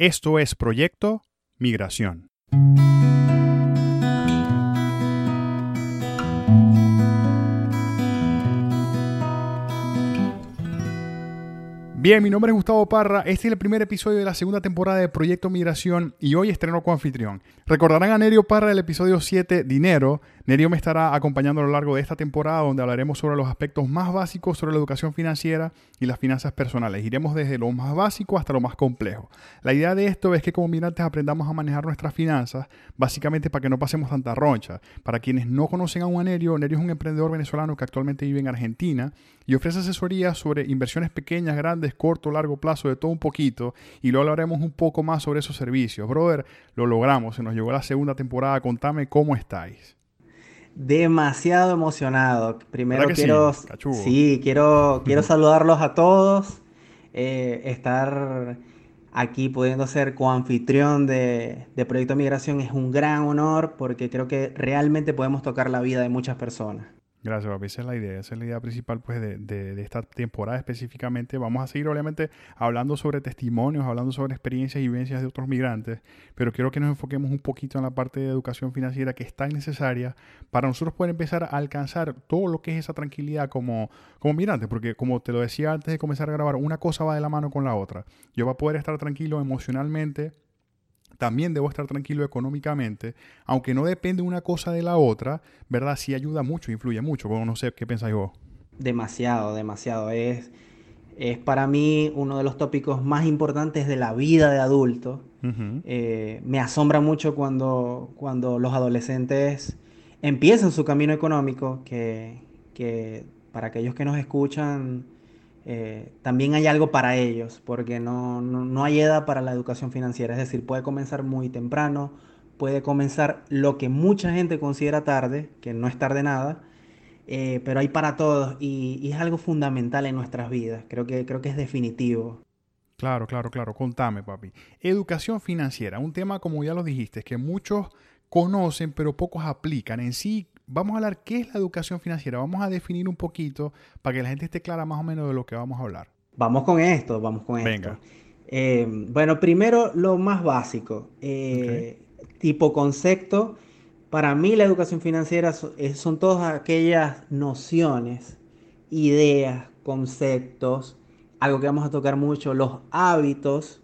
Esto es Proyecto Migración. Bien, mi nombre es Gustavo Parra. Este es el primer episodio de la segunda temporada de Proyecto Migración y hoy estreno con anfitrión. Recordarán a Nerio Parra del episodio 7, Dinero. Nerio me estará acompañando a lo largo de esta temporada donde hablaremos sobre los aspectos más básicos sobre la educación financiera y las finanzas personales. Iremos desde lo más básico hasta lo más complejo. La idea de esto es que como migrantes aprendamos a manejar nuestras finanzas, básicamente para que no pasemos tanta roncha. Para quienes no conocen a un Nerio, Nerio es un emprendedor venezolano que actualmente vive en Argentina y ofrece asesoría sobre inversiones pequeñas, grandes, corto, largo plazo, de todo un poquito. Y luego hablaremos un poco más sobre esos servicios. Brother, lo logramos, se nos llegó la segunda temporada. Contame cómo estáis. Demasiado emocionado. Primero quiero, sí, quiero, quiero saludarlos a todos. Eh, estar aquí pudiendo ser coanfitrión de, de Proyecto Migración es un gran honor porque creo que realmente podemos tocar la vida de muchas personas. Gracias, papi. Esa es la idea. Esa es la idea principal pues, de, de, esta temporada específicamente. Vamos a seguir, obviamente, hablando sobre testimonios, hablando sobre experiencias y vivencias de otros migrantes, pero quiero que nos enfoquemos un poquito en la parte de educación financiera que es tan necesaria para nosotros poder empezar a alcanzar todo lo que es esa tranquilidad como, como migrantes, porque como te lo decía antes de comenzar a grabar, una cosa va de la mano con la otra. Yo voy a poder estar tranquilo emocionalmente, también debo estar tranquilo económicamente, aunque no depende una cosa de la otra, ¿verdad? Sí ayuda mucho, influye mucho. Bueno, no sé qué pensáis vos. Demasiado, demasiado. Es, es para mí uno de los tópicos más importantes de la vida de adulto. Eh, me asombra mucho cuando, cuando los adolescentes empiezan su camino económico, que, que para aquellos que nos escuchan, eh, también hay algo para ellos, porque no, no, hay edad para la educación financiera. Es decir, puede comenzar muy temprano, puede comenzar lo que mucha gente considera tarde, que no es tarde nada, eh, pero hay para todos y, es algo fundamental en nuestras vidas. Creo que, creo que es definitivo. Claro, claro, claro. Contame, papi. Educación financiera, un tema como ya lo dijiste, que muchos conocen pero pocos aplican. En sí, vamos a hablar qué es la educación financiera. Vamos a definir un poquito para que la gente esté clara más o menos de lo que vamos a hablar. Vamos con esto, vamos con Venga. esto. Eh, bueno, primero lo más básico. Eh, tipo concepto. Para mí la educación financiera son todas aquellas nociones, ideas, conceptos, algo que vamos a tocar mucho, los hábitos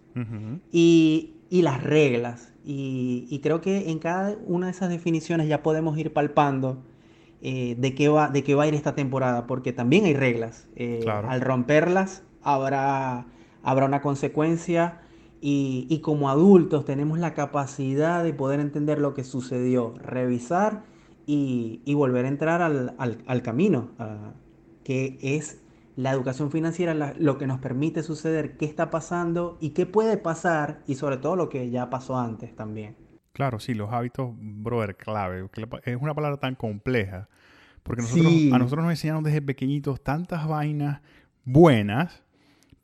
y, y las reglas. Y, creo que en cada una de esas definiciones ya podemos ir palpando eh, de, qué va, de qué va a ir esta temporada, porque también hay reglas. Eh, al romperlas habrá, habrá una consecuencia y, como adultos tenemos la capacidad de poder entender lo que sucedió, revisar y, volver a entrar al, camino, que es la educación financiera lo que nos permite suceder qué está pasando y qué puede pasar y sobre todo lo que ya pasó antes también. Claro, sí, los hábitos, brother, clave. Es una palabra tan compleja. Porque nosotros, a nosotros nos enseñaron desde pequeñitos tantas vainas buenas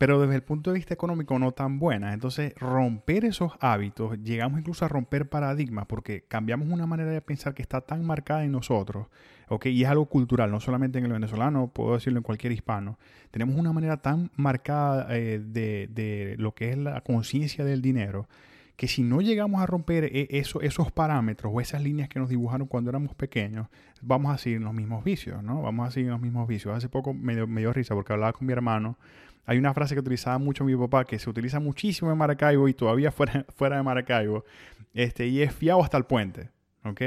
pero desde el punto de vista económico no tan buenas. Entonces, romper esos hábitos, llegamos incluso a romper paradigmas, porque cambiamos una manera de pensar que está tan marcada en nosotros, ¿ok? Y es algo cultural, no solamente en el venezolano, puedo decirlo en cualquier hispano. Tenemos una manera tan marcada eh, de, de lo que es la conciencia del dinero, que si no llegamos a romper eso, esos parámetros o esas líneas que nos dibujaron cuando éramos pequeños, vamos a seguir en los mismos vicios, ¿no? Vamos a seguir los mismos vicios. Hace poco me dio, me dio risa porque hablaba con mi hermano hay una frase que utilizaba mucho mi papá, que se utiliza muchísimo en Maracaibo y todavía fuera, fuera de Maracaibo, este, y es fiado hasta el puente. ¿ok?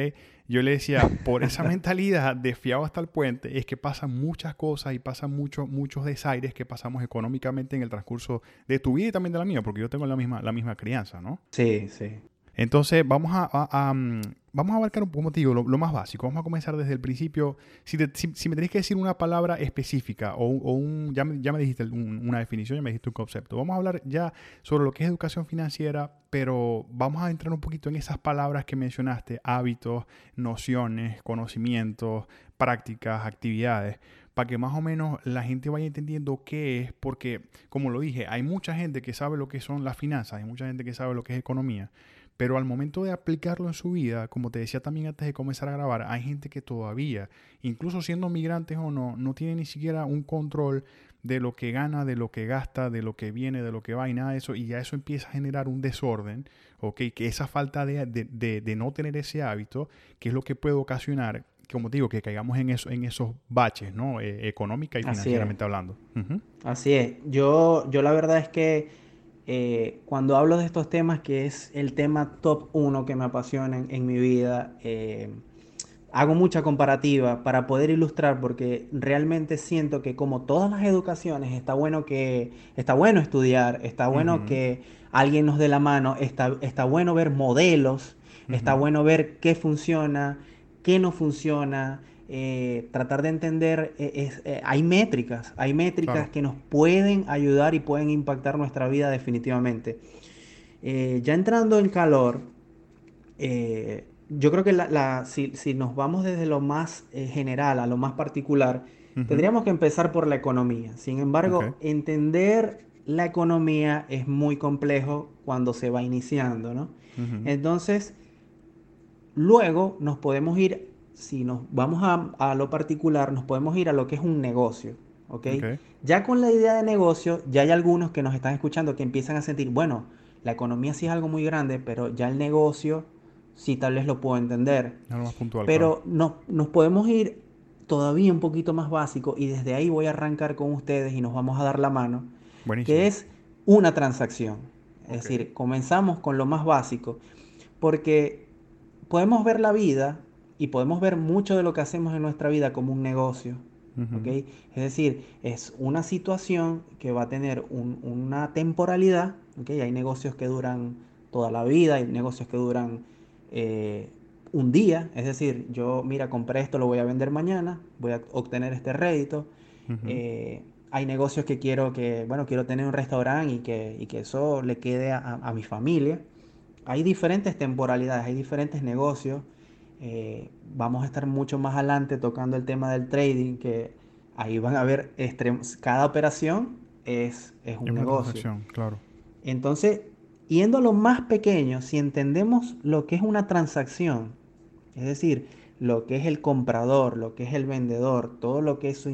Yo le decía, por esa mentalidad de fiado hasta el puente, es que pasan muchas cosas y pasan muchos muchos desaires que pasamos económicamente en el transcurso de tu vida y también de la mía, porque yo tengo la misma, la misma crianza, ¿no? Sí, sí. Entonces, vamos a, mm, vamos a abarcar, como te digo, lo, más básico. Vamos a comenzar desde el principio. Si, si, me tenés que decir una palabra específica o, un, ya, ya me dijiste una definición, ya me dijiste un concepto. Vamos a hablar ya sobre lo que es educación financiera, pero vamos a entrar un poquito en esas palabras que mencionaste, hábitos, nociones, conocimientos, prácticas, actividades, para que más o menos la gente vaya entendiendo qué es, porque, como lo dije, hay mucha gente que sabe lo que son las finanzas, hay mucha gente que sabe lo que es economía, pero al momento de aplicarlo en su vida, como te decía también antes de comenzar a grabar, hay gente que todavía, incluso siendo migrantes o no, no tiene ni siquiera un control de lo que gana, de lo que gasta, de lo que viene, de lo que va y nada de eso, y ya eso empieza a generar un desorden, ¿ok? Que esa falta de, de, de, no tener ese hábito, que es lo que puede ocasionar, como te digo, que caigamos en, eso, en esos baches, ¿no? Eh, económica y financieramente hablando. Así es. Yo, yo la verdad es que eh, cuando hablo de estos temas, que es el tema top uno que me apasiona en, mi vida, eh, hago mucha comparativa para poder ilustrar porque realmente siento que como todas las educaciones está bueno que está bueno estudiar, está bueno que alguien nos dé la mano, está, está bueno ver modelos, está bueno ver qué funciona, qué no funciona, eh, tratar de entender, eh, eh, hay métricas, hay métricas que nos pueden ayudar y pueden impactar nuestra vida definitivamente. ya entrando en calor, yo creo que la, si, nos vamos desde lo más general a lo más particular, tendríamos que empezar por la economía. Sin embargo, entender la economía es muy complejo cuando se va iniciando, ¿no? Entonces, luego nos podemos ir, si nos vamos a, lo particular, nos podemos ir a lo que es un negocio, ¿ok? Ya con la idea de negocio, ya hay algunos que nos están escuchando que empiezan a sentir, bueno, la economía sí es algo muy grande, pero ya el negocio sí tal vez lo puedo entender. pero no, nos podemos ir todavía un poquito más básico y desde ahí voy a arrancar con ustedes y nos vamos a dar la mano, que es una transacción. Es decir, comenzamos con lo más básico, porque podemos ver la vida y podemos ver mucho de lo que hacemos en nuestra vida como un negocio. Es decir, es una situación que va a tener una temporalidad. Hay negocios que duran toda la vida, hay negocios que duran eh, un día, es decir, yo, mira, compré esto, lo voy a vender mañana, voy a obtener este rédito. Eh, hay negocios que quiero que, bueno, quiero tener un restaurante y que, y que eso le quede a, mi familia. Hay diferentes temporalidades, hay diferentes negocios. Eh, vamos a estar mucho más adelante tocando el tema del trading, que ahí van a ver cada operación es, es un negocio. Claro. Entonces, Yendo a lo más pequeño, si entendemos lo que es una transacción, es decir, lo que es el comprador, lo que es el vendedor, todo lo que eso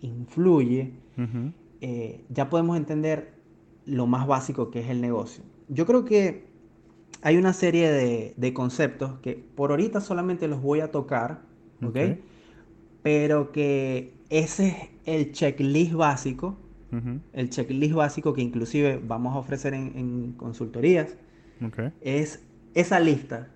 influye, eh, ya podemos entender lo más básico que es el negocio. Yo creo que hay una serie de, conceptos que por ahorita solamente los voy a tocar, ¿ok? Pero que ese es el checklist básico el checklist básico que inclusive vamos a ofrecer en, consultorías, es esa lista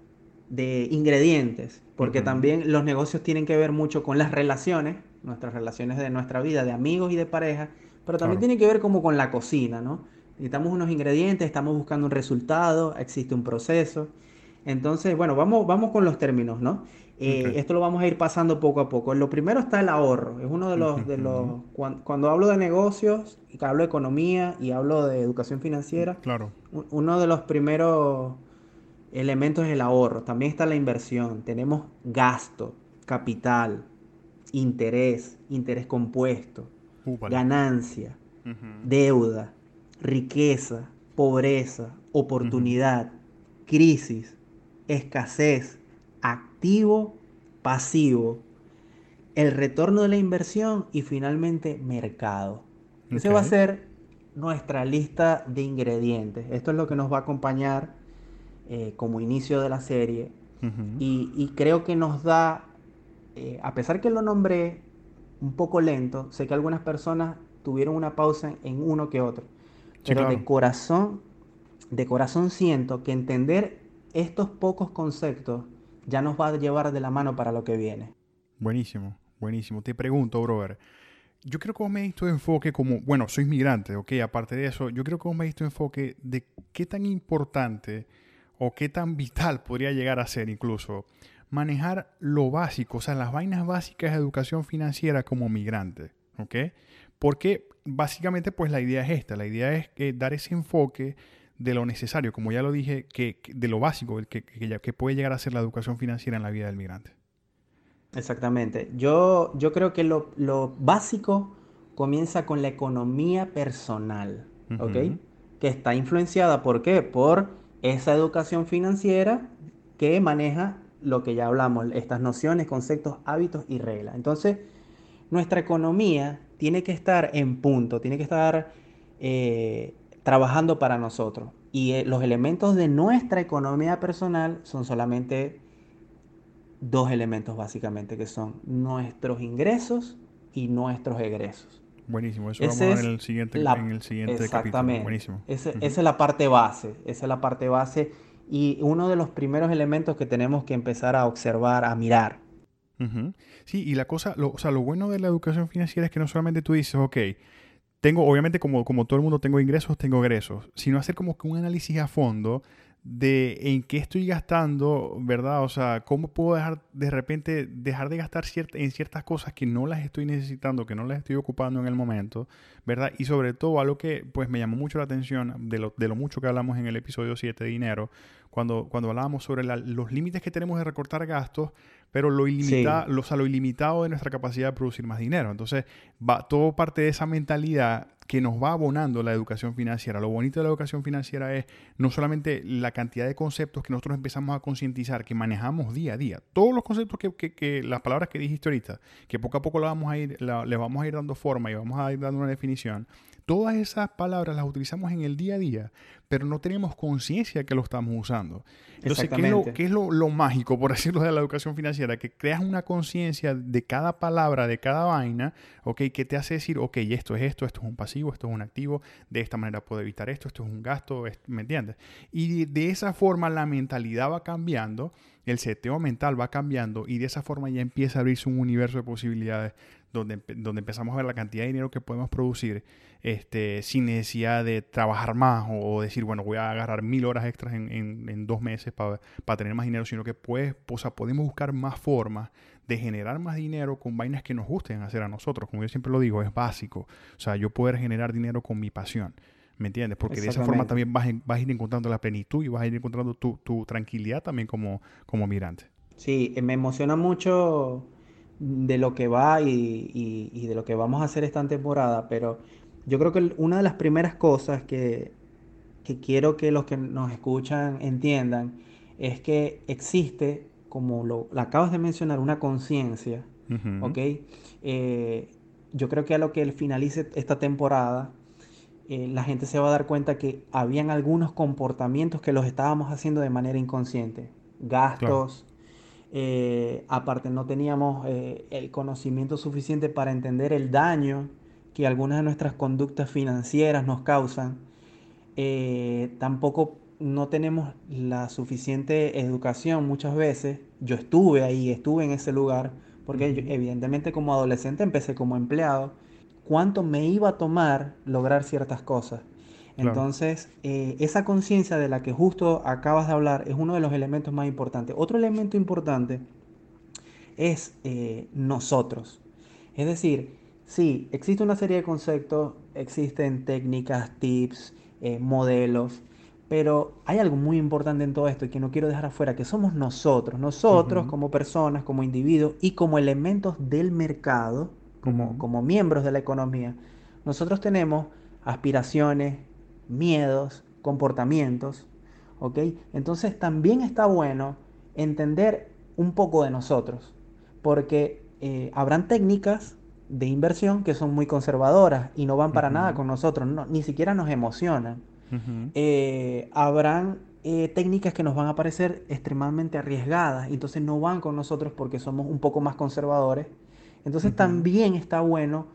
de ingredientes, porque también los negocios tienen que ver mucho con las relaciones, nuestras relaciones de nuestra vida, de amigos y de pareja, pero también tiene que ver como con la cocina, ¿no? Necesitamos unos ingredientes, estamos buscando un resultado, existe un proceso. Entonces, bueno, vamos, vamos con los términos, ¿no? Eh, esto lo vamos a ir pasando poco a poco. Lo primero está el ahorro. Es uno de los... De los cuando, hablo de negocios, y hablo de economía y hablo de educación financiera, claro. uno de los primeros elementos es el ahorro. También está la inversión. Tenemos gasto, capital, interés, interés compuesto, ganancia, deuda, riqueza, pobreza, oportunidad, crisis, escasez, activo, pasivo, el retorno de la inversión y finalmente mercado. Esa va a ser nuestra lista de ingredientes. Esto es lo que nos va a acompañar eh, como inicio de la serie. y, creo que nos da, eh, a pesar que lo nombré un poco lento, sé que algunas personas tuvieron una pausa en uno que otro. Pero de corazón, de corazón siento que entender estos pocos conceptos ya nos va a llevar de la mano para lo que viene. Buenísimo, buenísimo. Te pregunto, brother. Yo creo que vos me diste enfoque como, bueno, soy migrante, ok, aparte de eso, yo creo que vos me diste enfoque de qué tan importante o qué tan vital podría llegar a ser incluso manejar lo básico, o sea, las vainas básicas de educación financiera como migrante, ok. Porque básicamente pues la idea es esta, la idea es dar ese enfoque de lo necesario, como ya lo dije, que, de lo básico que, que, puede llegar a ser la educación financiera en la vida del migrante. Exactamente. Yo, yo creo que lo, básico comienza con la economía personal, ¿ok? Que está influenciada, ¿por qué? Por esa educación financiera que maneja lo que ya hablamos, estas nociones, conceptos, hábitos y reglas. Entonces, nuestra economía tiene que estar en punto, tiene que estar eh, trabajando para nosotros. Y eh, los elementos de nuestra economía personal son solamente dos elementos básicamente, que son nuestros ingresos y nuestros egresos. Buenísimo, eso vamos a ver en el siguiente, en el siguiente exactamente. Buenísimo. Esa es la parte base, esa es la parte base y uno de los primeros elementos que tenemos que empezar a observar, a mirar. Sí, y la cosa, lo, o sea, lo bueno de la educación financiera es que no solamente tú dices, ok, tengo, obviamente como, como todo el mundo tengo ingresos, tengo egresos, sino hacer como que un análisis a fondo de en qué estoy gastando, ¿verdad? O sea, cómo puedo dejar de repente dejar de gastar en ciertas cosas que no las estoy necesitando, que no las estoy ocupando en el momento, ¿verdad? Y sobre todo algo que pues me llamó mucho la atención de lo, de lo mucho que hablamos en el episodio 7 de dinero, cuando, cuando hablábamos sobre los límites que tenemos de recortar gastos, pero lo, ilimita, lo, lo ilimitado de nuestra capacidad de producir más dinero. Entonces, va todo parte de esa mentalidad que nos va abonando la educación financiera. Lo bonito de la educación financiera es no solamente la cantidad de conceptos que nosotros empezamos a concientizar, que manejamos día a día. Todos los conceptos que, que, las palabras que dijiste ahorita, que poco a poco le vamos a ir, le vamos a ir dando forma y vamos a ir dando una definición, todas esas palabras las utilizamos en el día a día, pero no tenemos conciencia que lo estamos usando. Entonces, ¿qué es, lo, qué es lo, mágico, por decirlo, de la educación financiera? Que creas una conciencia de cada palabra, de cada vaina, ¿ok? Que te hace decir, ok, esto es esto, esto es un pasivo, esto es un activo, de esta manera puedo evitar esto, esto es un gasto, ¿me entiendes? Y de esa forma la mentalidad va cambiando, el seteo mental va cambiando y de esa forma ya empieza a abrirse un universo de posibilidades donde, donde empezamos a ver la cantidad de dinero que podemos producir este, sin necesidad de trabajar más o, decir, bueno, voy a agarrar mil horas extras en, en, dos meses para tener más dinero, sino que pues, o sea, podemos buscar más formas de generar más dinero con vainas que nos gusten hacer a nosotros. Como yo siempre lo digo, es básico. O sea, yo poder generar dinero con mi pasión. ¿Me entiendes? Porque de esa forma también vas, vas, a ir encontrando la plenitud y vas a ir encontrando tu, tu tranquilidad también como, como migrante. Sí, me emociona mucho de lo que va y, y, de lo que vamos a hacer esta temporada, pero yo creo que una de las primeras cosas que, que quiero que los que nos escuchan entiendan es que existe, como lo, acabas de mencionar, una conciencia, ¿ok? Eh, yo creo que a lo que finalice esta temporada, eh, la gente se va a dar cuenta que habían algunos comportamientos que los estábamos haciendo de manera inconsciente. Gastos, eh, aparte no teníamos el conocimiento suficiente para entender el daño que algunas de nuestras conductas financieras nos causan. Eh, tampoco no tenemos la suficiente educación muchas veces. Yo estuve ahí, estuve en ese lugar, porque evidentemente como adolescente empecé como empleado. ¿Cuánto me iba a tomar lograr ciertas cosas? Entonces, eh, esa conciencia de la que justo acabas de hablar es uno de los elementos más importantes. Otro elemento importante es eh, nosotros. Es decir, sí, existe una serie de conceptos, existen técnicas, tips, eh, modelos, pero hay algo muy importante en todo esto y que no quiero dejar afuera, que somos nosotros, nosotros como personas, como individuos y como elementos del mercado, como, como miembros de la economía. Nosotros tenemos aspiraciones, miedos, comportamientos, ¿ok? Entonces también está bueno entender un poco de nosotros, porque eh, habrán técnicas de inversión que son muy conservadoras y no van para nada con nosotros, ni siquiera nos emocionan. Eh, habrán eh, técnicas que nos van a parecer extremadamente arriesgadas, entonces no van con nosotros porque somos un poco más conservadores. Entonces también está bueno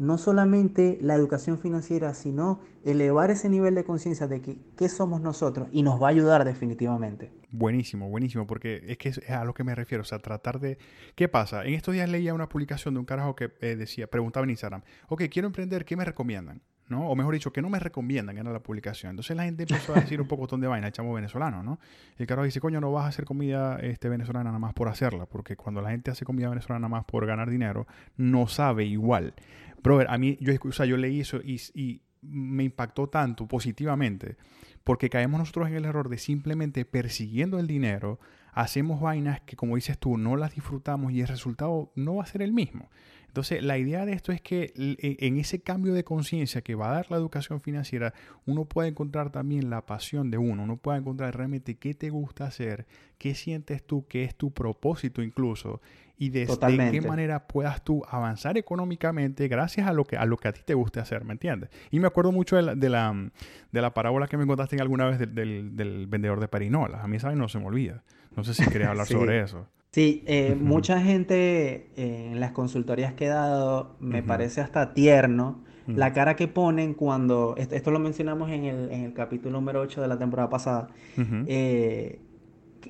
no solamente la educación financiera, sino elevar ese nivel de conciencia de que qué somos nosotros y nos va a ayudar definitivamente. Buenísimo, buenísimo, porque es que es a lo que me refiero, o sea, tratar de... ¿Qué pasa? En estos días leía una publicación de un carajo que eh, decía, preguntaba en Instagram, ok, quiero emprender, ¿qué me recomiendan? ¿No? O mejor dicho, que no me recomiendan, era la publicación. Entonces la gente empezó a decir un poco de vaina, el chamo venezolano, ¿no? Y el carajo dice, coño, no vas a hacer comida este, venezolana nada más por hacerla, porque cuando la gente hace comida venezolana nada más por ganar dinero, no sabe igual. Brother, a mí, yo, o sea, yo leí eso y, me impactó tanto positivamente porque caemos nosotros en el error de simplemente persiguiendo el dinero, hacemos vainas que como dices tú no las disfrutamos y el resultado no va a ser el mismo. Entonces, la idea de esto es que e, en ese cambio de conciencia que va a dar la educación financiera, uno puede encontrar también la pasión de uno, uno puede encontrar realmente qué te gusta hacer, qué sientes tú, qué es tu propósito incluso, y de, qué manera puedas tú avanzar económicamente gracias a lo que a lo que a ti te guste hacer, ¿me entiendes? Y me acuerdo mucho de la, de la, de la parábola que me contaste alguna vez del, del, vendedor de perinolas. A mí, ¿sabes? No se me olvida. No sé si querías hablar sobre eso. Sí, eh, mucha gente eh, en las consultorías que he dado me parece hasta tierno la cara que ponen cuando, esto, lo mencionamos en el, en el, capítulo número 8 de la temporada pasada, eh,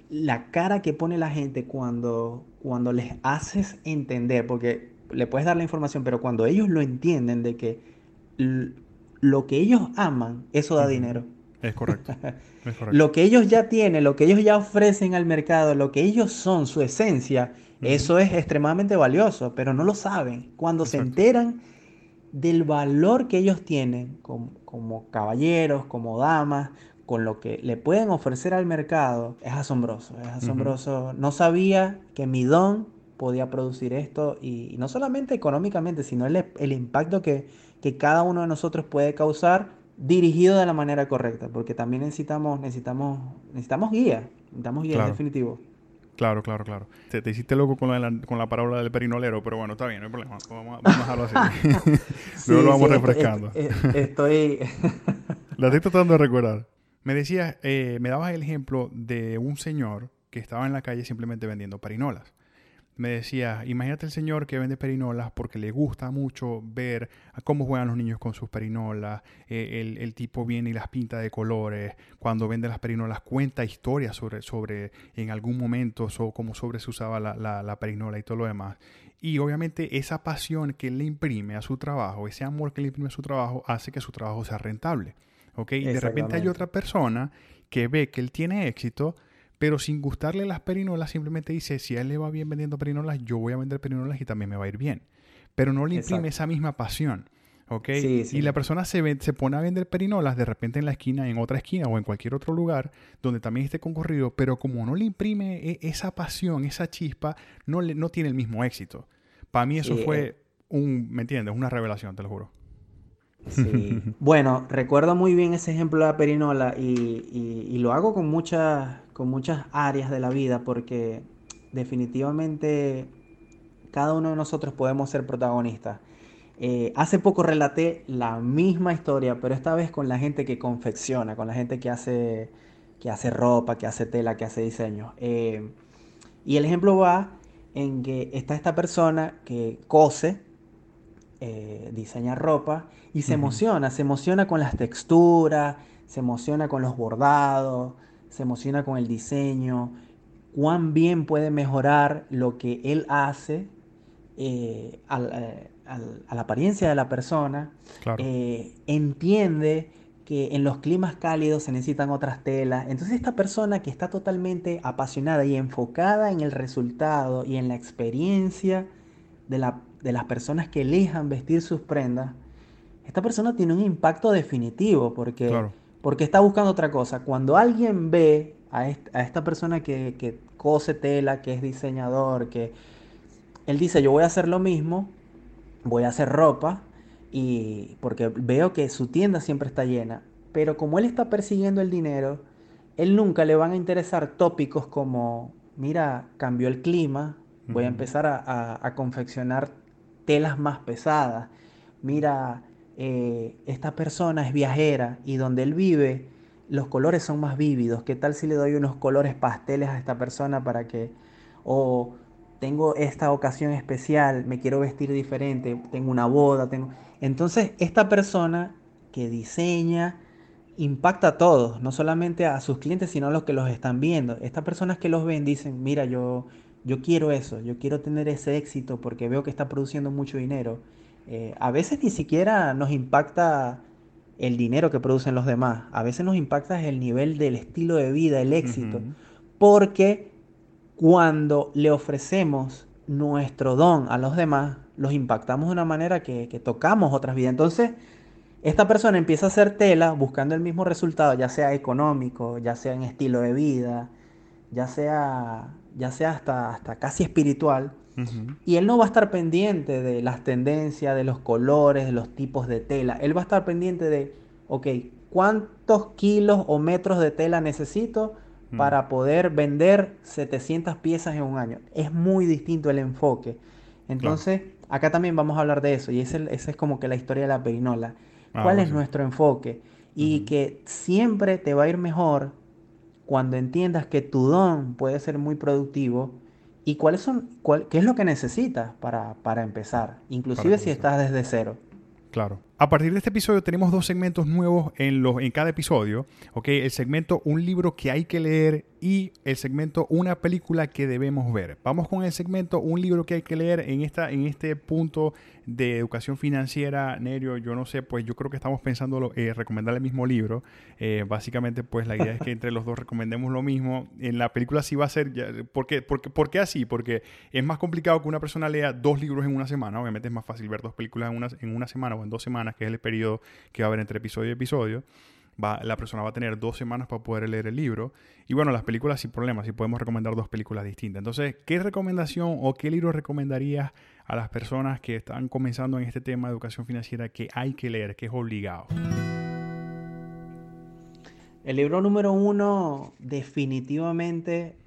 la cara que pone la gente cuando, cuando les haces entender, porque le puedes dar la información, pero cuando ellos lo entienden de que lo que ellos aman, eso da dinero. Es correcto. lo que ellos ya tienen, lo que ellos ya ofrecen al mercado, lo que ellos son, su esencia, eso es extremadamente valioso, pero no lo saben. Cuando se enteran del valor que ellos tienen como, caballeros, como damas, con lo que le pueden ofrecer al mercado, es asombroso, es asombroso. No sabía que mi don podía producir esto y, no solamente económicamente, sino el, el impacto que, que cada uno de nosotros puede causar dirigido de la manera correcta, porque también necesitamos, necesitamos, necesitamos guía, necesitamos guía en definitivo. Claro, claro, claro. Te, hiciste loco con la, con la parábola del perinolero, pero bueno, está bien, no hay problema. Vamos, a dejarlo así. Luego lo vamos refrescando. estoy... la estoy tratando de recordar. Me decías, eh, me dabas el ejemplo de un señor que estaba en la calle simplemente vendiendo perinolas me decía, imagínate el señor que vende perinolas porque le gusta mucho ver cómo juegan los niños con sus perinolas, eh, el, tipo viene y las pinta de colores, cuando vende las perinolas cuenta historias sobre, sobre en algún momento so, cómo sobre se usaba la, la, perinola y todo lo demás. Y obviamente esa pasión que él le imprime a su trabajo, ese amor que le imprime a su trabajo, hace que su trabajo sea rentable. ¿ok? Y de repente hay otra persona que ve que él tiene éxito, pero sin gustarle las perinolas, simplemente dice, si a él le va bien vendiendo perinolas, yo voy a vender perinolas y también me va a ir bien. Pero no le imprime esa misma pasión. ¿ok? Y la persona se, se pone a vender perinolas de repente en la esquina, en otra esquina o en cualquier otro lugar donde también esté concurrido, pero como no le imprime e, esa pasión, esa chispa, no, le, no tiene el mismo éxito. Para mí eso fue eh. un, ¿me entiendes? Una revelación, te lo juro. Sí. bueno, recuerdo muy bien ese ejemplo de la perinola y, lo hago con muchas, con muchas áreas de la vida porque definitivamente cada uno de nosotros podemos ser protagonistas. Eh, hace poco relaté la misma historia, pero esta vez con la gente que confecciona, con la gente que hace, que hace ropa, que hace tela, que hace diseño. Eh, y el ejemplo va en que está esta persona que cose, eh, diseña ropa y se emociona, se emociona con las texturas, se emociona con los bordados, se emociona con el diseño, cuán bien puede mejorar lo que él hace eh, eh, a la apariencia de la persona, entiende que en los climas cálidos se necesitan otras telas. Entonces esta persona que está totalmente apasionada y enfocada en el resultado y en la experiencia de la de las personas que elijan vestir sus prendas, esta persona tiene un impacto definitivo porque, porque está buscando otra cosa. Cuando alguien ve a, esta persona que, que, cose tela, que es diseñador, que él dice, yo voy a hacer lo mismo, voy a hacer ropa, y porque veo que su tienda siempre está llena, pero como él está persiguiendo el dinero, él nunca le van a interesar tópicos como, mira, cambió el clima, voy a empezar a confeccionar telas más pesadas. Mira, eh, esta persona es viajera y donde él vive los colores son más vívidos. ¿Qué tal si le doy unos colores pasteles a esta persona para que... O tengo esta ocasión especial, me quiero vestir diferente, tengo una boda, tengo... Entonces, esta persona que diseña impacta a todos, no solamente a sus clientes, sino a los que los están viendo. Estas personas que los ven dicen, mira, yo yo quiero eso, yo quiero tener ese éxito porque veo que está produciendo mucho dinero. Eh, a veces ni siquiera nos impacta el dinero que producen los demás, a veces nos impacta el nivel del estilo de vida, el éxito, porque cuando le ofrecemos nuestro don a los demás, los impactamos de una manera que, que tocamos otras vidas. Entonces, esta persona empieza a hacer tela buscando el mismo resultado, ya sea económico, ya sea en estilo de vida, ya sea ya sea hasta, hasta casi espiritual, Y él no va a estar pendiente de las tendencias, de los colores, de los tipos de tela. Él va a estar pendiente de, ok, ¿cuántos kilos o metros de tela necesito mm. para poder vender 700 piezas en un año? Es muy distinto el enfoque. Entonces, acá también vamos a hablar de eso. Y esa es como que la historia de la perinola. Ah, ¿Cuál es nuestro enfoque? Y que siempre te va a ir mejor cuando entiendas que tu don puede ser muy productivo y cuáles son, qué es lo que necesitas para, para empezar, inclusive si estás desde cero. Claro. A partir de este episodio tenemos dos segmentos nuevos en, los, en cada episodio. ¿okay? El segmento Un libro que hay que leer y el segmento Una película que debemos ver. Vamos con el segmento Un libro que hay que leer en, esta, en este punto de educación financiera. Nerio, yo no sé, pues yo creo que estamos pensando eh, recomendar el mismo libro. Eh, básicamente, pues la idea es que entre los dos recomendemos lo mismo. En la película sí va a ser... Ya, ¿por, qué, por, qué, así? Porque es más complicado que una persona lea dos libros en una semana. Obviamente es más fácil ver dos películas en una, en una semana o en dos semanas que es el periodo que va a haber entre episodio y episodio. Va, la persona va a tener dos semanas para poder leer el libro. Y bueno, las películas sin problemas, si podemos recomendar dos películas distintas. Entonces, ¿qué recomendación o qué libro recomendarías a las personas que están comenzando en este tema de educación financiera que hay que leer, que es obligado? El libro número uno definitivamente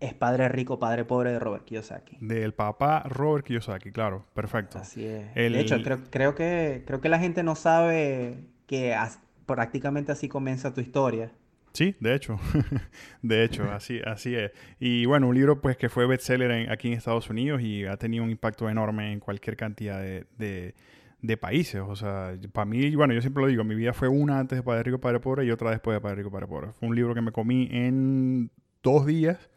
es Padre Rico, Padre Pobre de Robert Kiyosaki. Del papá Robert Kiyosaki, claro, perfecto. Así es. De hecho, creo, que, creo que la gente no sabe que prácticamente así comienza tu historia. Sí, de hecho, de hecho, así, así es. Y bueno, un libro pues que fue bestseller aquí en Estados Unidos y ha tenido un impacto enorme en cualquier cantidad de, de, países. O sea, para mí, bueno, yo siempre lo digo, mi vida fue una antes de Padre Rico, Padre Pobre y otra después de Padre Rico, Padre Pobre. Fue un libro que me comí en dos días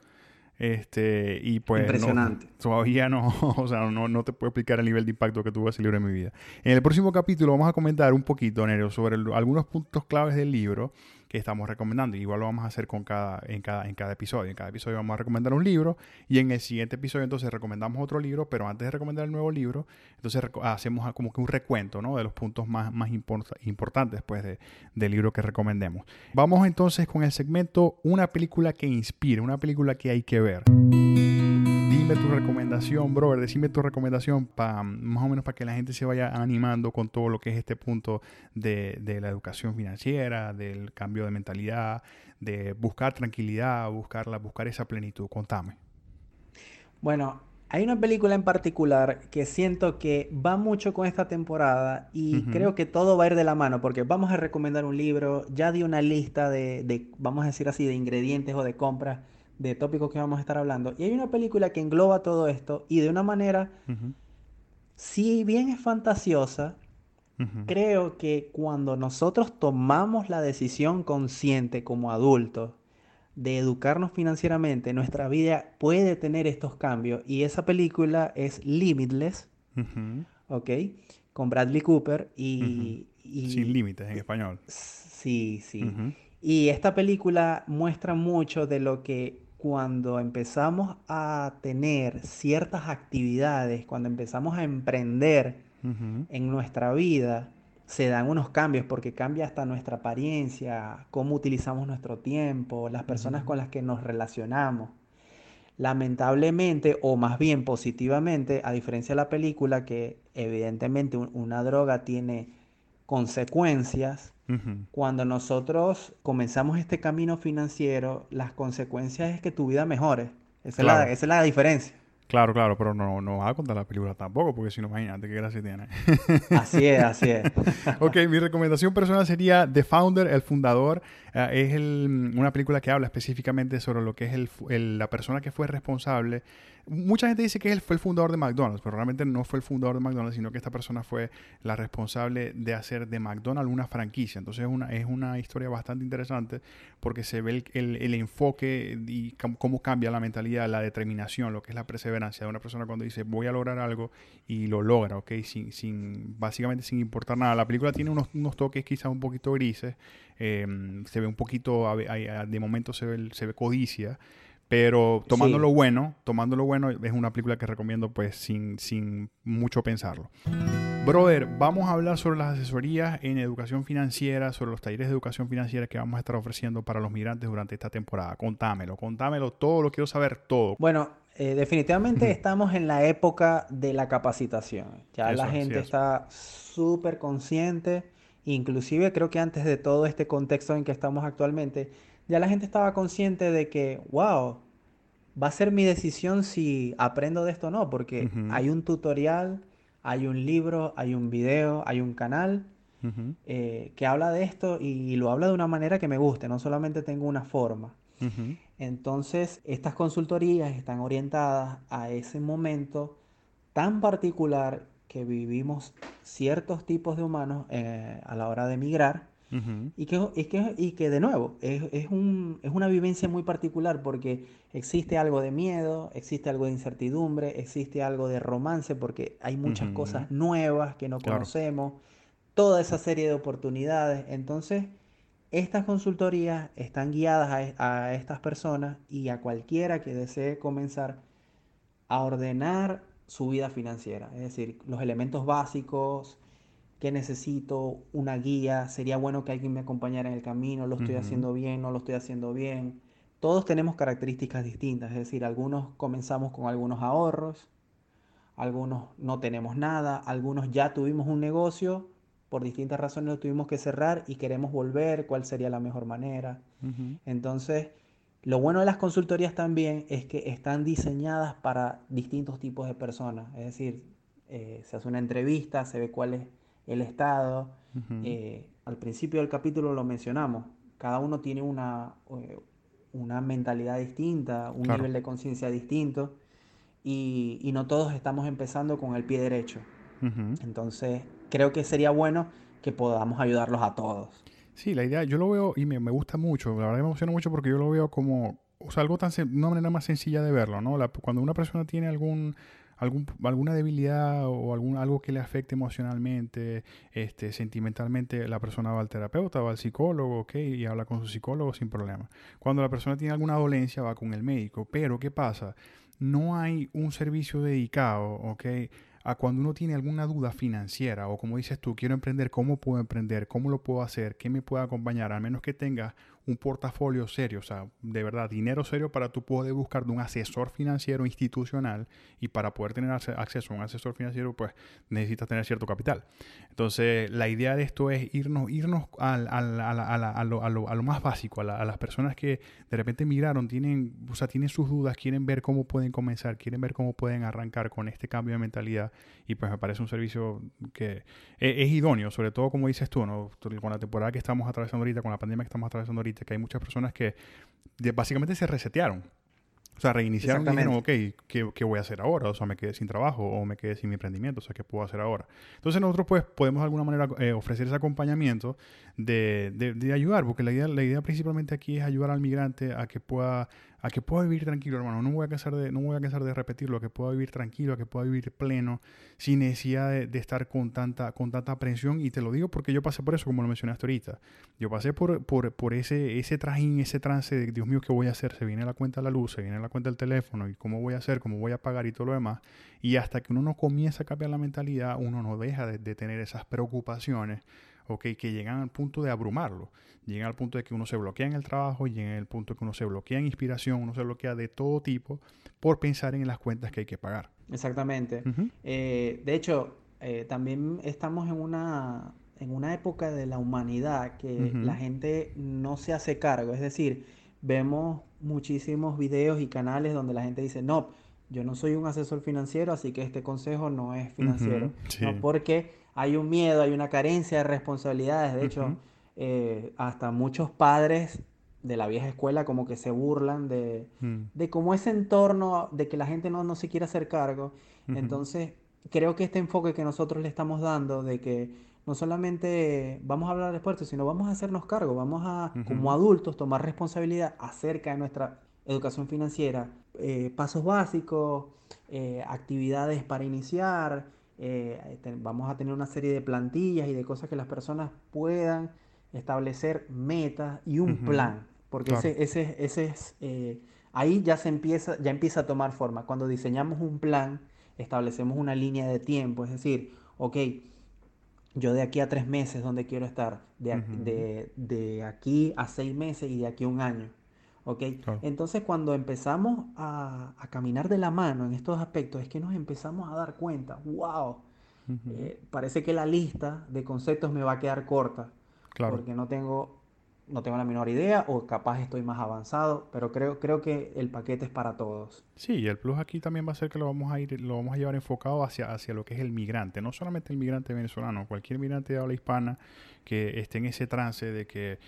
este, y pues Impresionante. todavía no, o sea, no, no, te puedo explicar el nivel de impacto que tuvo ese libro en mi vida. En el próximo capítulo vamos a comentar un poquito, Nerio, sobre algunos puntos claves del libro que estamos recomendando. Igual lo vamos a hacer con cada, en, cada, en cada episodio. En cada episodio vamos a recomendar un libro y en el siguiente episodio entonces recomendamos otro libro, pero antes de recomendar el nuevo libro, entonces hacemos como que un recuento ¿no? de los puntos más, más importantes pues, de, del libro que recomendemos. Vamos entonces con el segmento Una película que inspire, una película que hay que ver dime tu recomendación, brother, decime tu recomendación para más o menos para que la gente se vaya animando con todo lo que es este punto de, la educación financiera, del cambio de mentalidad, de buscar tranquilidad, buscarla, buscar esa plenitud. Contame. Bueno, hay una película en particular que siento que va mucho con esta temporada y creo que todo va a ir de la mano porque vamos a recomendar un libro, ya di una lista de, de, vamos a decir así, de ingredientes o de compras de tópicos que vamos a estar hablando. Y hay una película que engloba todo esto y de una manera, si bien es fantasiosa, creo que cuando nosotros tomamos la decisión consciente como adultos de educarnos financieramente, nuestra vida puede tener estos cambios. Y esa película es Limitless, ¿ok? Con Bradley Cooper y... Sin límites en español. Sí, sí. Y esta película muestra mucho de lo que cuando empezamos a tener ciertas actividades, cuando empezamos a emprender en nuestra vida, se dan unos cambios porque cambia hasta nuestra apariencia, cómo utilizamos nuestro tiempo, las personas con las que nos relacionamos. Lamentablemente, o más bien positivamente, a diferencia de la película, que evidentemente una droga tiene consecuencias, cuando nosotros comenzamos este camino financiero, las consecuencias es que tu vida mejore. Esa, es, la, esa es la diferencia. Claro, claro, pero no, no vas a contar la película tampoco, porque si no, imagínate qué gracia tiene. así es, así es. ok, mi recomendación personal sería The Founder, el fundador. Eh, es una película que habla específicamente sobre lo que es el, la persona que fue responsable Mucha gente dice que él fue el fundador de McDonald's, pero realmente no fue el fundador de McDonald's, sino que esta persona fue la responsable de hacer de McDonald's una franquicia. Entonces es una, es una historia bastante interesante porque se ve el, enfoque y cómo cambia la mentalidad, la determinación, lo que es la perseverancia de una persona cuando dice voy a lograr algo y lo logra, ¿ok? Sin, sin, básicamente sin importar nada. La película tiene unos, unos toques quizás un poquito grises, eh, se ve un poquito, de momento se ve codicia. Pero tomando lo bueno, tomando lo bueno, es una película que recomiendo pues sin, sin mucho pensarlo. Brother, vamos a hablar sobre las asesorías en educación financiera, sobre los talleres de educación financiera que vamos a estar ofreciendo para los migrantes durante esta temporada. Contámelo, contámelo todo, lo quiero saber todo. Bueno, eh, definitivamente estamos en la época de la capacitación. Ya la gente está súper consciente, inclusive creo que antes de todo este contexto en que estamos actualmente, ya la gente estaba consciente de que, wow, va a ser mi decisión si aprendo de esto o no, porque hay un tutorial, hay un libro, hay un video, hay un canal eh, que habla de esto y lo habla de una manera que me guste, no solamente tengo una forma. Entonces, estas consultorías están orientadas a ese momento tan particular que vivimos ciertos tipos de humanos eh, a la hora de migrar y, que, y, que, y que de nuevo es, es, un, es, una vivencia muy particular porque existe algo de miedo, existe algo de incertidumbre, existe algo de romance porque hay muchas cosas nuevas que no conocemos, toda esa serie de oportunidades. Entonces, estas consultorías están guiadas a, a estas personas y a cualquiera que desee comenzar a ordenar su vida financiera, es decir, los elementos básicos, que necesito una guía, sería bueno que alguien me acompañara en el camino, lo estoy haciendo bien, no lo estoy haciendo bien. Todos tenemos características distintas, es decir, algunos comenzamos con algunos ahorros, algunos no tenemos nada, algunos ya tuvimos un negocio, por distintas razones lo tuvimos que cerrar y queremos volver, cuál sería la mejor manera. Entonces, lo bueno de las consultorías también es que están diseñadas para distintos tipos de personas, es decir, eh, se hace una entrevista, se ve cuál es el Estado. Eh, al principio del capítulo lo mencionamos, cada uno tiene una, eh, una mentalidad distinta, un nivel de conciencia distinto y, no todos estamos empezando con el pie derecho. Entonces, creo que sería bueno que podamos ayudarlos a todos. Sí, la idea, yo lo veo y me, gusta mucho, la verdad me emociona mucho porque yo lo veo como, o sea, algo tan, una manera más sencilla de verlo, ¿no? cuando una persona tiene algún alguna debilidad o algún, algo que le afecte emocionalmente, este, sentimentalmente, la persona va al terapeuta, va al psicólogo, ¿ok? Y habla con su psicólogo sin problema. Cuando la persona tiene alguna dolencia, va con el médico. Pero, ¿qué pasa? No hay un servicio dedicado, ¿ok? a cuando uno tiene alguna duda financiera o como dices tú, quiero emprender, ¿cómo puedo emprender? ¿Cómo lo puedo hacer? ¿Qué me puede acompañar? Al menos que tenga un portafolio serio, o sea, de verdad, dinero serio para tú poder buscar de un asesor financiero institucional y para poder tener acceso a un asesor financiero, pues necesitas tener cierto capital. Entonces, la idea de esto es irnos, irnos a, lo, más básico, a, las personas que de repente migraron, tienen, o sea, tienen sus dudas, quieren ver cómo pueden comenzar, quieren ver cómo pueden arrancar con este cambio de mentalidad y pues me parece un servicio que es, es idóneo, sobre todo como dices tú, ¿no? con la temporada que estamos atravesando ahorita, con la pandemia que estamos atravesando ahorita que hay muchas personas que básicamente se resetearon. O sea, reiniciaron y dijeron, ok, ¿qué, voy a hacer ahora? O sea, me quedé sin trabajo o me quedé sin mi emprendimiento, o sea, ¿qué puedo hacer ahora? Entonces nosotros pues podemos de alguna manera eh, ofrecer ese acompañamiento de, de, ayudar, porque la idea, la idea principalmente aquí es ayudar al migrante a que pueda a que pueda vivir tranquilo, hermano. No voy a cansar de, no voy a cansar de repetirlo, a que pueda vivir tranquilo, a que pueda vivir pleno, sin necesidad de, estar con tanta, con tanta aprensión. Y te lo digo porque yo pasé por eso, como lo mencionaste ahorita. Yo pasé por, por, por ese, ese trajín, ese trance de Dios mío, ¿qué voy a hacer? Se viene la cuenta de la luz, se viene la cuenta del teléfono, y cómo voy a hacer, cómo voy a pagar y todo lo demás. Y hasta que uno no comienza a cambiar la mentalidad, uno no deja de, de tener esas preocupaciones okay, que llegan al punto de abrumarlo. Llegan al punto de que uno se bloquea en el trabajo, llegan al punto de que uno se bloquea en inspiración, uno se bloquea de todo tipo por pensar en las cuentas que hay que pagar. Exactamente. Eh, de hecho, eh, también estamos en una, en una época de la humanidad que la gente no se hace cargo. Es decir, vemos muchísimos videos y canales donde la gente dice, no, yo no soy un asesor financiero, así que este consejo no es financiero. No porque hay un miedo, hay una carencia de responsabilidades. De hecho, eh, hasta muchos padres de la vieja escuela como que se burlan de, mm. de como ese entorno, de que la gente no, no se quiere hacer cargo. Entonces, creo que este enfoque que nosotros le estamos dando de que no solamente vamos a hablar de esfuerzo, sino vamos a hacernos cargo, vamos a, como adultos, tomar responsabilidad acerca de nuestra educación financiera, eh, pasos básicos, eh, actividades para iniciar, eh, vamos a tener una serie de plantillas y de cosas que las personas puedan establecer metas y un plan, porque ese, ese, ese es, eh, ahí ya se empieza, ya empieza a tomar forma. Cuando diseñamos un plan, establecemos una línea de tiempo, es decir, ok, yo de aquí a tres meses, ¿dónde quiero estar? De, de, de aquí a seis meses y de aquí a un año. ¿Ok? Entonces cuando empezamos a, caminar de la mano en estos aspectos es que nos empezamos a dar cuenta, wow, eh, parece que la lista de conceptos me va a quedar corta, claro. porque no tengo, no tengo la menor idea o capaz estoy más avanzado, pero creo, creo que el paquete es para todos. Sí, y el plus aquí también va a ser que lo vamos a ir, lo vamos a llevar enfocado hacia, hacia lo que es el migrante, no solamente el migrante venezolano, cualquier migrante de habla hispana que esté en ese trance de que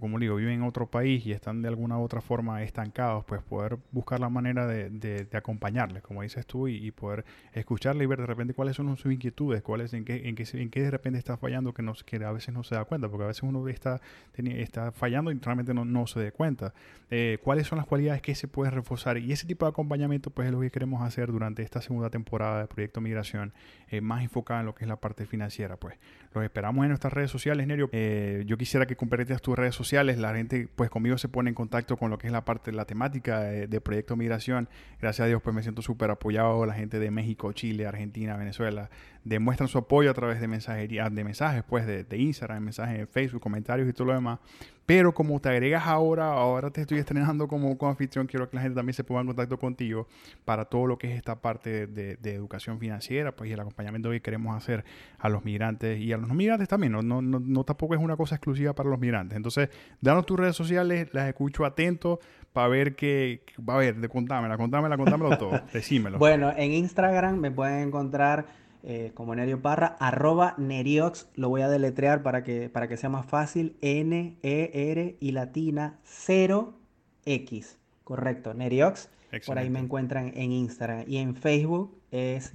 como digo, viven en otro país y están de alguna u otra forma estancados, pues poder buscar la manera de, de, acompañarles, como dices tú, y, poder escucharle y ver de repente cuáles son sus inquietudes, cuáles, en qué, en qué, en qué de repente está fallando que, no, que a veces no se da cuenta, porque a veces uno está, está fallando y realmente no, no se da cuenta. Eh, cuáles son las cualidades que se puede reforzar y ese tipo de acompañamiento pues es lo que queremos hacer durante esta segunda temporada de Proyecto Migración, eh, más enfocada en lo que es la parte financiera. Pues los esperamos en nuestras redes sociales, Nerio. Eh, yo quisiera que compartieras tus redes sociales. La gente, pues conmigo se pone en contacto con lo que es la parte de la temática de, Proyecto Migración. Gracias a Dios, pues me siento súper apoyado. La gente de México, Chile, Argentina, Venezuela demuestran su apoyo a través de mensajería, de mensajes, pues de, de Instagram, mensajes de Facebook, comentarios y todo lo demás. Pero como te agregas ahora, ahora te estoy estrenando como, anfitrión, quiero que la gente también se ponga en contacto contigo para todo lo que es esta parte de, educación financiera, pues y el acompañamiento que queremos hacer a los migrantes y a los no migrantes también. No, no, no, tampoco es una cosa exclusiva para los migrantes. Entonces, danos tus redes sociales, las escucho atento para ver qué, va a ver, contámela, contámela, contámelo todo, decímelo. Bueno, en Instagram me pueden encontrar eh, como Nerio Parra, arroba Neriox, lo voy a deletrear para que, para que sea más fácil, N-E-R y latina 0X, correcto, Neriox, por ahí me encuentran en Instagram y en Facebook es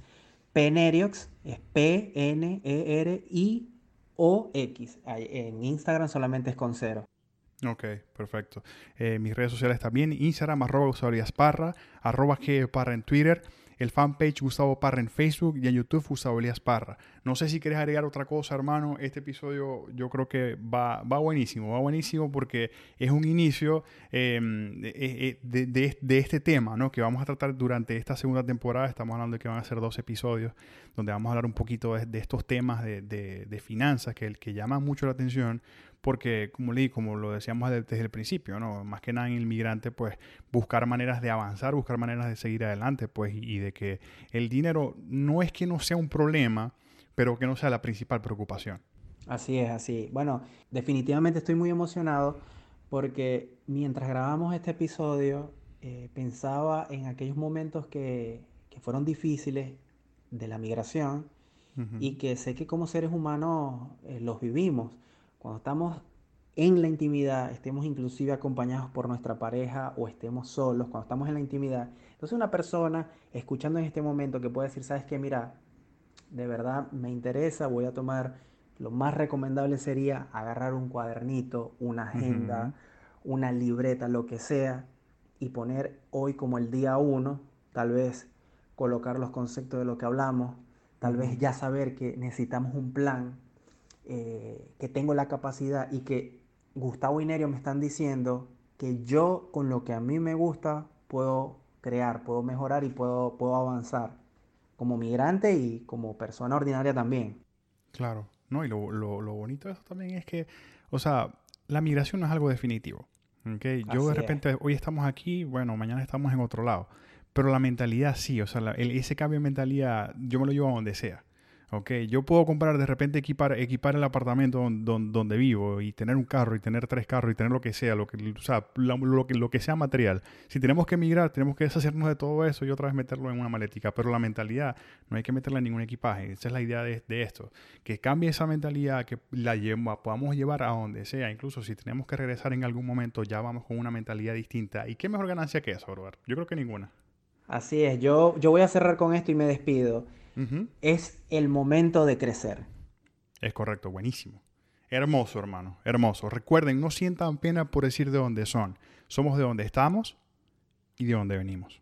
Pneriox, es P-N-E-R-I-O-X, en Instagram solamente es con cero. Ok, perfecto. Eh, mis redes sociales también, Instagram, arroba Parra, arroba Parra en Twitter el fanpage Gustavo Parra en Facebook y en YouTube Gustavo Elías Parra. No sé si quieres agregar otra cosa, hermano. Este episodio yo creo que va, va buenísimo, va buenísimo porque es un inicio em, de, de, este tema ¿no? que vamos a tratar durante esta segunda temporada. Estamos hablando de que van a ser dos episodios donde vamos a hablar un poquito de, estos temas de, finanzas que, que llaman mucho la atención porque como leí, como lo decíamos desde el principio, ¿no? Más que nada en el migrante, pues buscar maneras de avanzar, buscar maneras de seguir adelante, pues, y de que el dinero no es que no sea un problema, pero que no sea la principal preocupación. Así es, así. Bueno, definitivamente estoy muy emocionado porque mientras grabamos este episodio, eh, pensaba en aquellos momentos que, fueron difíciles de la migración y que sé que como seres humanos eh, los vivimos. Cuando estamos en la intimidad, estemos inclusive acompañados por nuestra pareja o estemos solos, cuando estamos en la intimidad, entonces una persona escuchando en este momento que puede decir, sabes qué, mira, de verdad me interesa, voy a tomar, lo más recomendable sería agarrar un cuadernito, una agenda, una libreta, lo que sea, y poner hoy como el día uno, tal vez colocar los conceptos de lo que hablamos, tal vez ya saber que necesitamos un plan eh, que tengo la capacidad y que Gustavo y Nerio me están diciendo que yo con lo que a mí me gusta puedo crear, puedo mejorar y puedo, puedo avanzar como migrante y como persona ordinaria también. Claro, no, y lo, bonito de eso también es que, o sea, la migración no es algo definitivo. ¿okay? Yo de repente, hoy estamos aquí, bueno, mañana estamos en otro lado, pero la mentalidad sí, o sea, ese cambio de mentalidad yo me lo llevo a donde sea. Ok, yo puedo comprar de repente equipar, equipar el apartamento donde, donde, vivo y tener un carro y tener tres carros y tener lo que sea, lo que, sea, lo, que, sea material. Si tenemos que emigrar, tenemos que deshacernos de todo eso y otra vez meterlo en una maletica. Pero la mentalidad no hay que meterla en ningún equipaje. Esa es la idea de, esto. Que cambie esa mentalidad, que la podamos llevar a donde sea. Incluso si tenemos que regresar en algún momento, ya vamos con una mentalidad distinta. ¿Y qué mejor ganancia que eso, Robert? Yo creo que ninguna. Así es. Yo, yo voy a cerrar con esto y me despido es el momento de crecer. Es correcto, buenísimo. Hermoso, hermano, hermoso. Recuerden, no sientan pena por decir de dónde son. Somos de donde estamos y de dónde venimos.